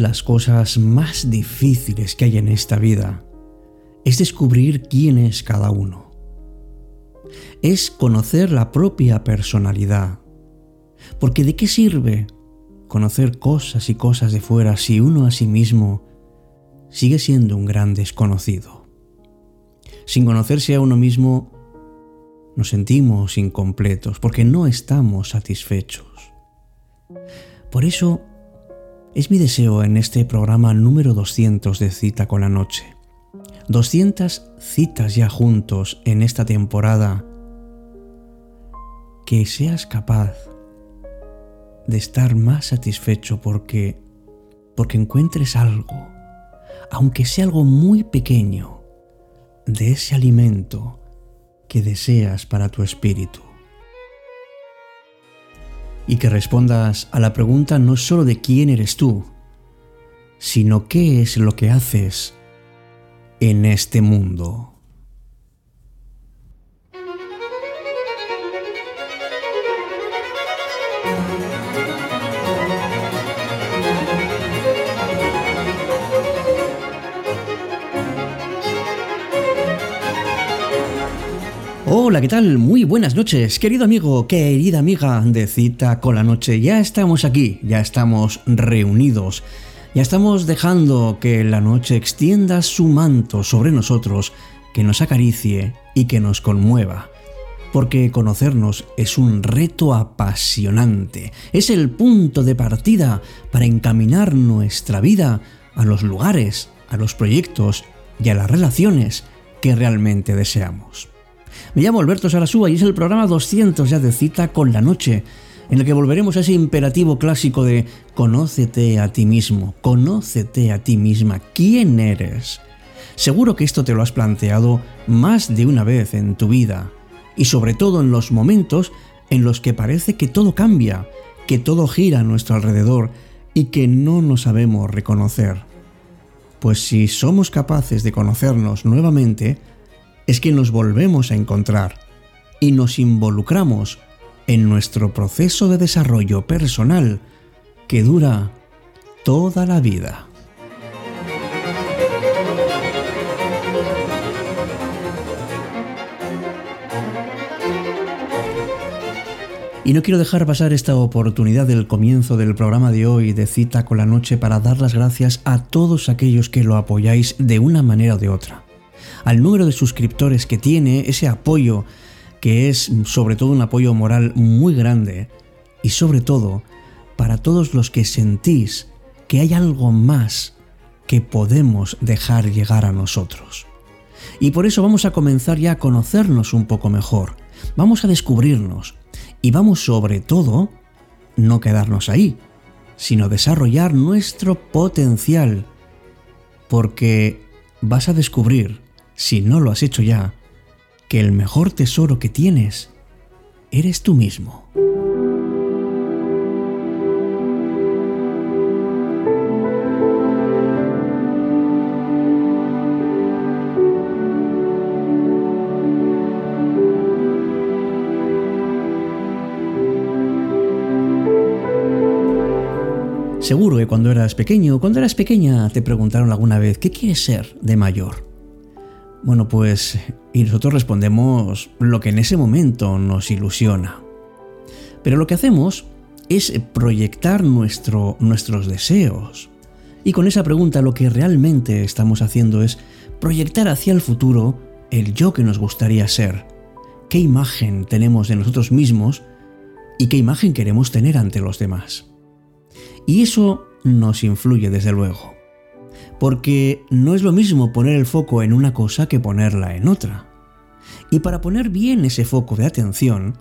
las cosas más difíciles que hay en esta vida es descubrir quién es cada uno. Es conocer la propia personalidad. Porque ¿de qué sirve conocer cosas y cosas de fuera si uno a sí mismo sigue siendo un gran desconocido? Sin conocerse a uno mismo, nos sentimos incompletos porque no estamos satisfechos. Por eso, es mi deseo en este programa número 200 de Cita con la Noche. 200 citas ya juntos en esta temporada. Que seas capaz de estar más satisfecho porque porque encuentres algo, aunque sea algo muy pequeño, de ese alimento que deseas para tu espíritu y que respondas a la pregunta no solo de quién eres tú, sino qué es lo que haces en este mundo. Hola, ¿qué tal? Muy buenas noches, querido amigo, querida amiga de Cita con la Noche. Ya estamos aquí, ya estamos reunidos, ya estamos dejando que la noche extienda su manto sobre nosotros, que nos acaricie y que nos conmueva. Porque conocernos es un reto apasionante, es el punto de partida para encaminar nuestra vida a los lugares, a los proyectos y a las relaciones que realmente deseamos. Me llamo Alberto Sarasúa y es el programa 200 ya de cita con la noche, en el que volveremos a ese imperativo clásico de conócete a ti mismo, conócete a ti misma, quién eres. Seguro que esto te lo has planteado más de una vez en tu vida, y sobre todo en los momentos en los que parece que todo cambia, que todo gira a nuestro alrededor y que no nos sabemos reconocer. Pues si somos capaces de conocernos nuevamente, es que nos volvemos a encontrar y nos involucramos en nuestro proceso de desarrollo personal que dura toda la vida. Y no quiero dejar pasar esta oportunidad del comienzo del programa de hoy de cita con la noche para dar las gracias a todos aquellos que lo apoyáis de una manera o de otra al número de suscriptores que tiene, ese apoyo que es sobre todo un apoyo moral muy grande y sobre todo para todos los que sentís que hay algo más que podemos dejar llegar a nosotros. Y por eso vamos a comenzar ya a conocernos un poco mejor, vamos a descubrirnos y vamos sobre todo no quedarnos ahí, sino desarrollar nuestro potencial, porque vas a descubrir si no lo has hecho ya, que el mejor tesoro que tienes eres tú mismo. Seguro que cuando eras pequeño, cuando eras pequeña, te preguntaron alguna vez, ¿qué quieres ser de mayor? Bueno, pues, y nosotros respondemos lo que en ese momento nos ilusiona. Pero lo que hacemos es proyectar nuestro, nuestros deseos. Y con esa pregunta lo que realmente estamos haciendo es proyectar hacia el futuro el yo que nos gustaría ser. ¿Qué imagen tenemos de nosotros mismos y qué imagen queremos tener ante los demás? Y eso nos influye desde luego porque no es lo mismo poner el foco en una cosa que ponerla en otra. Y para poner bien ese foco de atención,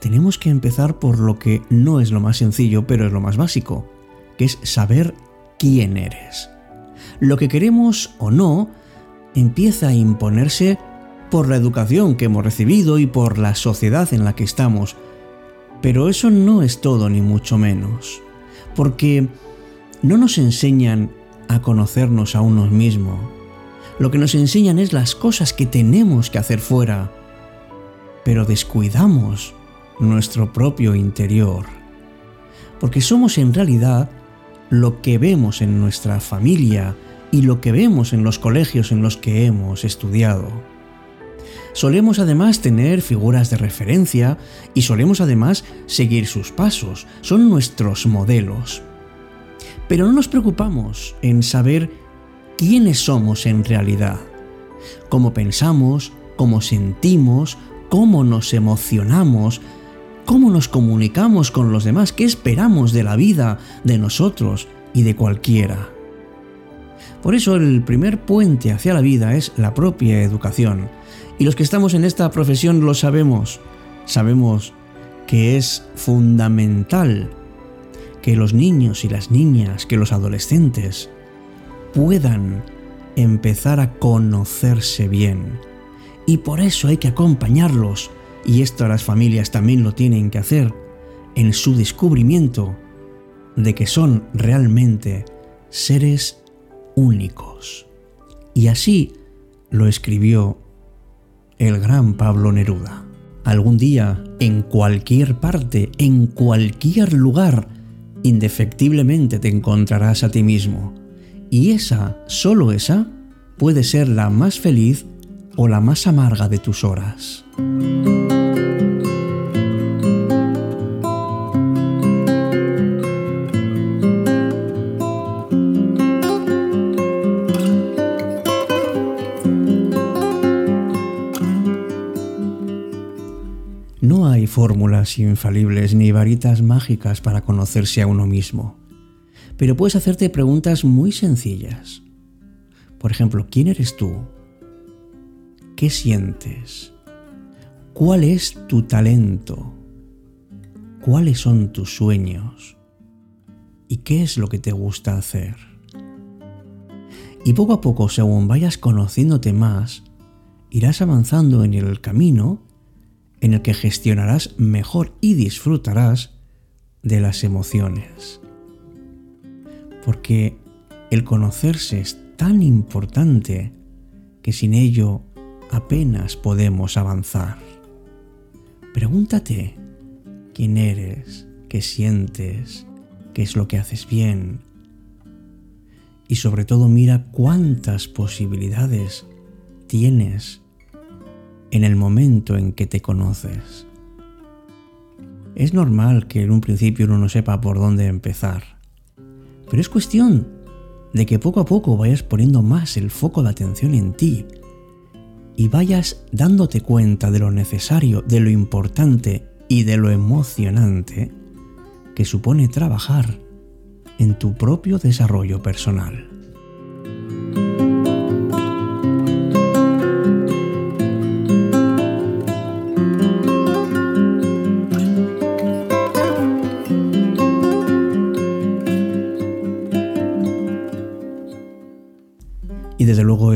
tenemos que empezar por lo que no es lo más sencillo, pero es lo más básico, que es saber quién eres. Lo que queremos o no empieza a imponerse por la educación que hemos recibido y por la sociedad en la que estamos. Pero eso no es todo ni mucho menos, porque no nos enseñan a conocernos a unos mismos. Lo que nos enseñan es las cosas que tenemos que hacer fuera, pero descuidamos nuestro propio interior, porque somos en realidad lo que vemos en nuestra familia y lo que vemos en los colegios en los que hemos estudiado. Solemos además tener figuras de referencia y solemos además seguir sus pasos, son nuestros modelos. Pero no nos preocupamos en saber quiénes somos en realidad, cómo pensamos, cómo sentimos, cómo nos emocionamos, cómo nos comunicamos con los demás, qué esperamos de la vida, de nosotros y de cualquiera. Por eso el primer puente hacia la vida es la propia educación. Y los que estamos en esta profesión lo sabemos. Sabemos que es fundamental que los niños y las niñas, que los adolescentes puedan empezar a conocerse bien. Y por eso hay que acompañarlos, y esto las familias también lo tienen que hacer, en su descubrimiento de que son realmente seres únicos. Y así lo escribió el gran Pablo Neruda. Algún día, en cualquier parte, en cualquier lugar, indefectiblemente te encontrarás a ti mismo. Y esa, solo esa, puede ser la más feliz o la más amarga de tus horas. Fórmulas infalibles ni varitas mágicas para conocerse a uno mismo, pero puedes hacerte preguntas muy sencillas. Por ejemplo, ¿quién eres tú? ¿Qué sientes? ¿Cuál es tu talento? ¿Cuáles son tus sueños? ¿Y qué es lo que te gusta hacer? Y poco a poco, según vayas conociéndote más, irás avanzando en el camino en el que gestionarás mejor y disfrutarás de las emociones. Porque el conocerse es tan importante que sin ello apenas podemos avanzar. Pregúntate quién eres, qué sientes, qué es lo que haces bien. Y sobre todo mira cuántas posibilidades tienes en el momento en que te conoces. Es normal que en un principio uno no sepa por dónde empezar, pero es cuestión de que poco a poco vayas poniendo más el foco de atención en ti y vayas dándote cuenta de lo necesario, de lo importante y de lo emocionante que supone trabajar en tu propio desarrollo personal.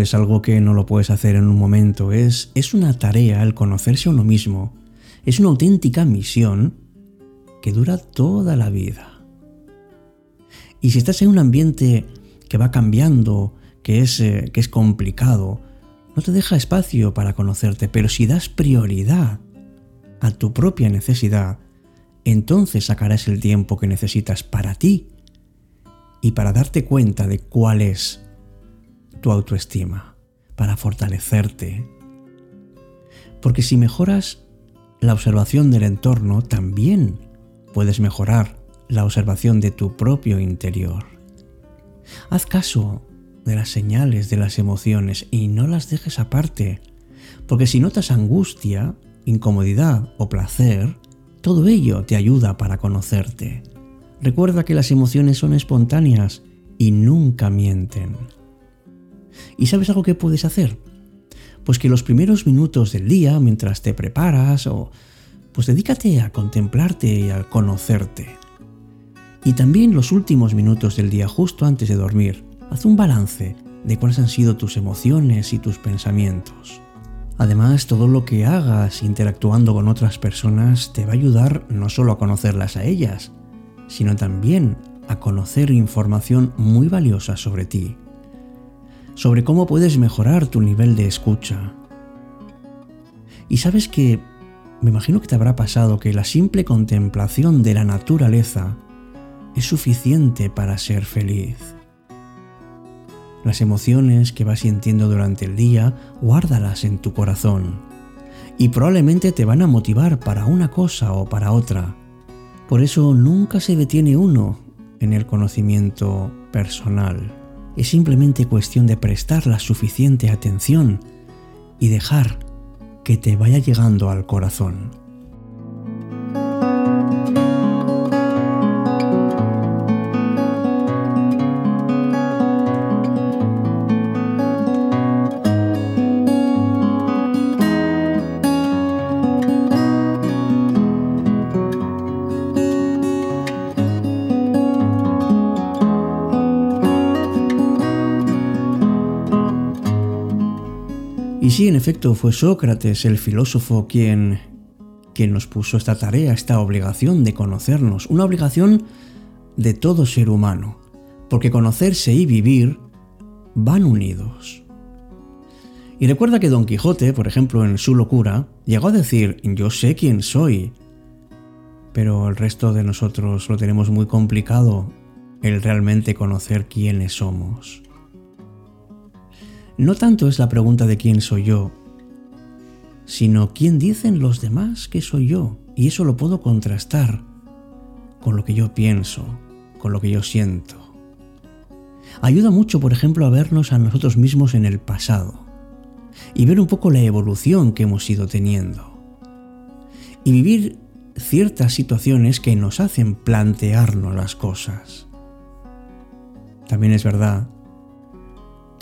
Es algo que no lo puedes hacer en un momento, es, es una tarea el conocerse a uno mismo, es una auténtica misión que dura toda la vida. Y si estás en un ambiente que va cambiando, que es, eh, que es complicado, no te deja espacio para conocerte, pero si das prioridad a tu propia necesidad, entonces sacarás el tiempo que necesitas para ti y para darte cuenta de cuál es tu autoestima, para fortalecerte. Porque si mejoras la observación del entorno, también puedes mejorar la observación de tu propio interior. Haz caso de las señales de las emociones y no las dejes aparte, porque si notas angustia, incomodidad o placer, todo ello te ayuda para conocerte. Recuerda que las emociones son espontáneas y nunca mienten. ¿Y sabes algo que puedes hacer? Pues que los primeros minutos del día, mientras te preparas, o pues dedícate a contemplarte y a conocerte. Y también los últimos minutos del día, justo antes de dormir, haz un balance de cuáles han sido tus emociones y tus pensamientos. Además, todo lo que hagas interactuando con otras personas te va a ayudar no solo a conocerlas a ellas, sino también a conocer información muy valiosa sobre ti sobre cómo puedes mejorar tu nivel de escucha. Y sabes que, me imagino que te habrá pasado que la simple contemplación de la naturaleza es suficiente para ser feliz. Las emociones que vas sintiendo durante el día, guárdalas en tu corazón y probablemente te van a motivar para una cosa o para otra. Por eso nunca se detiene uno en el conocimiento personal. Es simplemente cuestión de prestar la suficiente atención y dejar que te vaya llegando al corazón. Sí, en efecto, fue Sócrates, el filósofo, quien, quien nos puso esta tarea, esta obligación de conocernos, una obligación de todo ser humano, porque conocerse y vivir van unidos. Y recuerda que Don Quijote, por ejemplo, en su locura, llegó a decir, yo sé quién soy, pero el resto de nosotros lo tenemos muy complicado, el realmente conocer quiénes somos. No tanto es la pregunta de quién soy yo, sino quién dicen los demás que soy yo. Y eso lo puedo contrastar con lo que yo pienso, con lo que yo siento. Ayuda mucho, por ejemplo, a vernos a nosotros mismos en el pasado y ver un poco la evolución que hemos ido teniendo. Y vivir ciertas situaciones que nos hacen plantearnos las cosas. También es verdad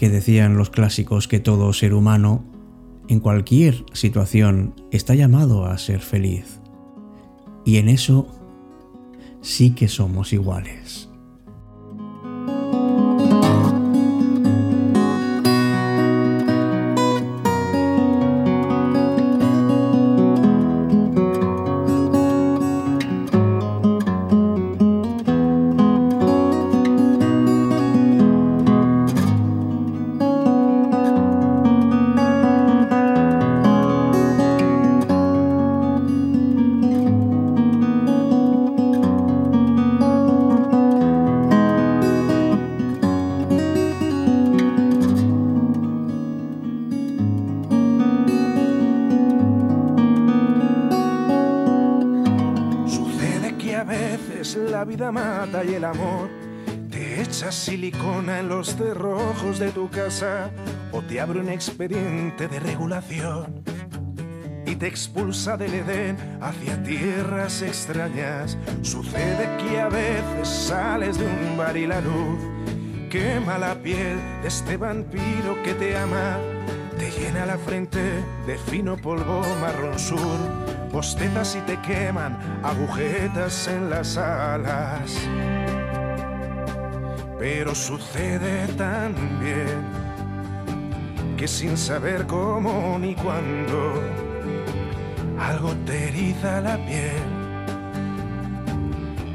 decían los clásicos que todo ser humano, en cualquier situación, está llamado a ser feliz. Y en eso sí que somos iguales. Silicona en los cerrojos de tu casa o te abre un expediente de regulación y te expulsa del Edén hacia tierras extrañas. Sucede que a veces sales de un bar y la luz quema la piel de este vampiro que te ama. Te llena la frente de fino polvo marrón sur bostezas y te queman agujetas en las alas. Pero sucede también que sin saber cómo ni cuándo, algo te eriza la piel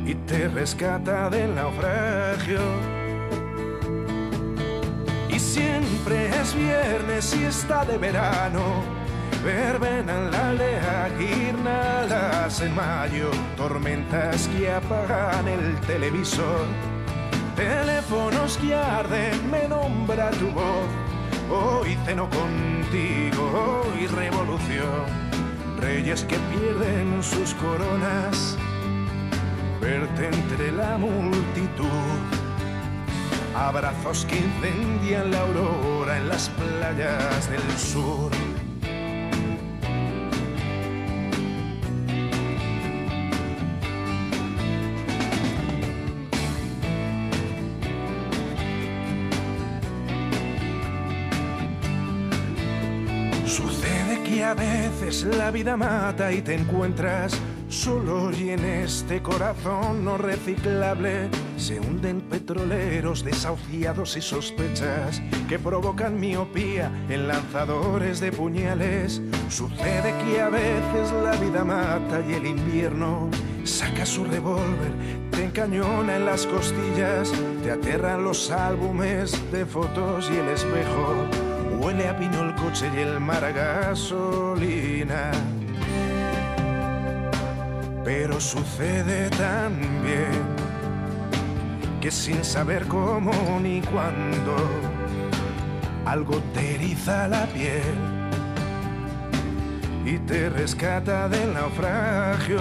y te rescata del naufragio. Y siempre es viernes y está de verano verbenan la aldea, guirnaldas en mayo, tormentas que apagan el televisor, teléfonos que arden, me nombra tu voz, hoy ceno contigo, hoy revolución, reyes que pierden sus coronas, verte entre la multitud. Abrazos que incendian la aurora en las playas del sur. A veces la vida mata y te encuentras solo y en este corazón no reciclable se hunden petroleros desahuciados y sospechas que provocan miopía en lanzadores de puñales. Sucede que a veces la vida mata y el invierno saca su revólver, te encañona en las costillas, te aterran los álbumes de fotos y el espejo Huele a pino el coche y el mar a gasolina. Pero sucede también que sin saber cómo ni cuándo algo te eriza la piel y te rescata del naufragio.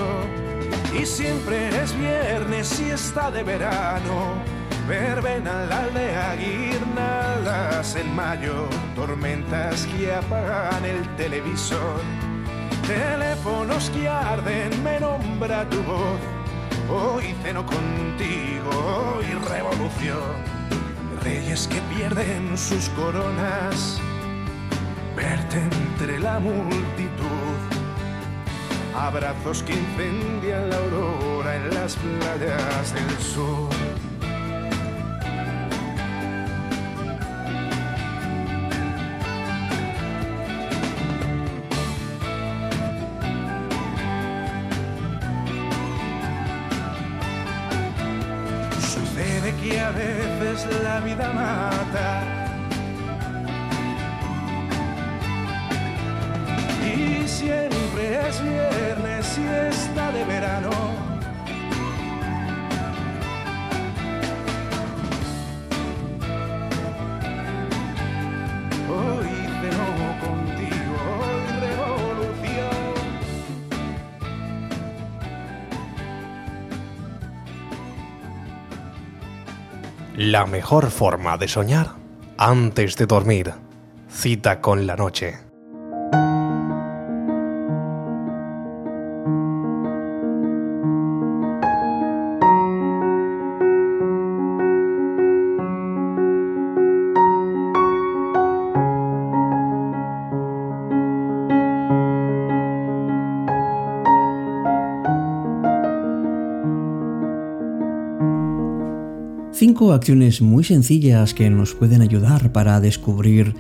Y siempre es viernes y está de verano, verbena la aldea, en mayo, tormentas que apagan el televisor, teléfonos que arden, me nombra tu voz Hoy ceno contigo, hoy revolución. Reyes que pierden sus coronas, verte entre la multitud. Abrazos que incendian la aurora en las playas del sur. La vida mata. Y siempre es viernes y está de verano. La mejor forma de soñar antes de dormir. Cita con la noche. Acciones muy sencillas que nos pueden ayudar para descubrir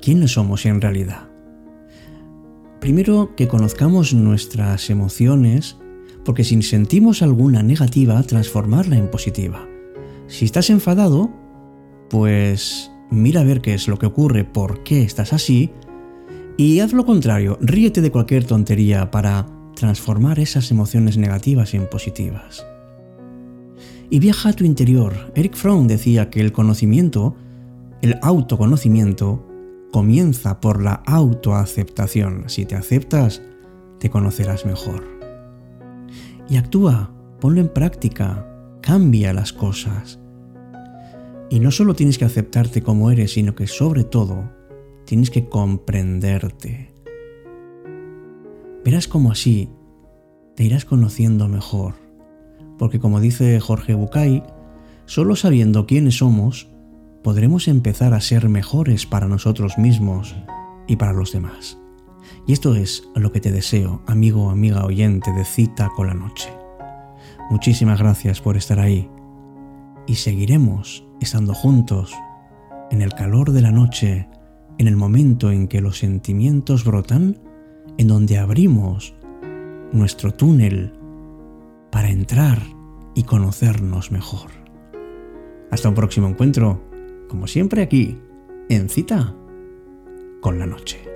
quiénes somos en realidad. Primero, que conozcamos nuestras emociones, porque si sentimos alguna negativa, transformarla en positiva. Si estás enfadado, pues mira a ver qué es lo que ocurre, por qué estás así, y haz lo contrario, ríete de cualquier tontería para transformar esas emociones negativas en positivas y viaja a tu interior. Eric Fromm decía que el conocimiento, el autoconocimiento, comienza por la autoaceptación. Si te aceptas, te conocerás mejor. Y actúa, ponlo en práctica, cambia las cosas. Y no solo tienes que aceptarte como eres, sino que sobre todo tienes que comprenderte. Verás cómo así te irás conociendo mejor porque como dice Jorge Bucay, solo sabiendo quiénes somos, podremos empezar a ser mejores para nosotros mismos y para los demás. Y esto es lo que te deseo, amigo o amiga oyente de Cita con la Noche. Muchísimas gracias por estar ahí y seguiremos estando juntos en el calor de la noche, en el momento en que los sentimientos brotan, en donde abrimos nuestro túnel para entrar y conocernos mejor. Hasta un próximo encuentro, como siempre aquí, en cita con la noche.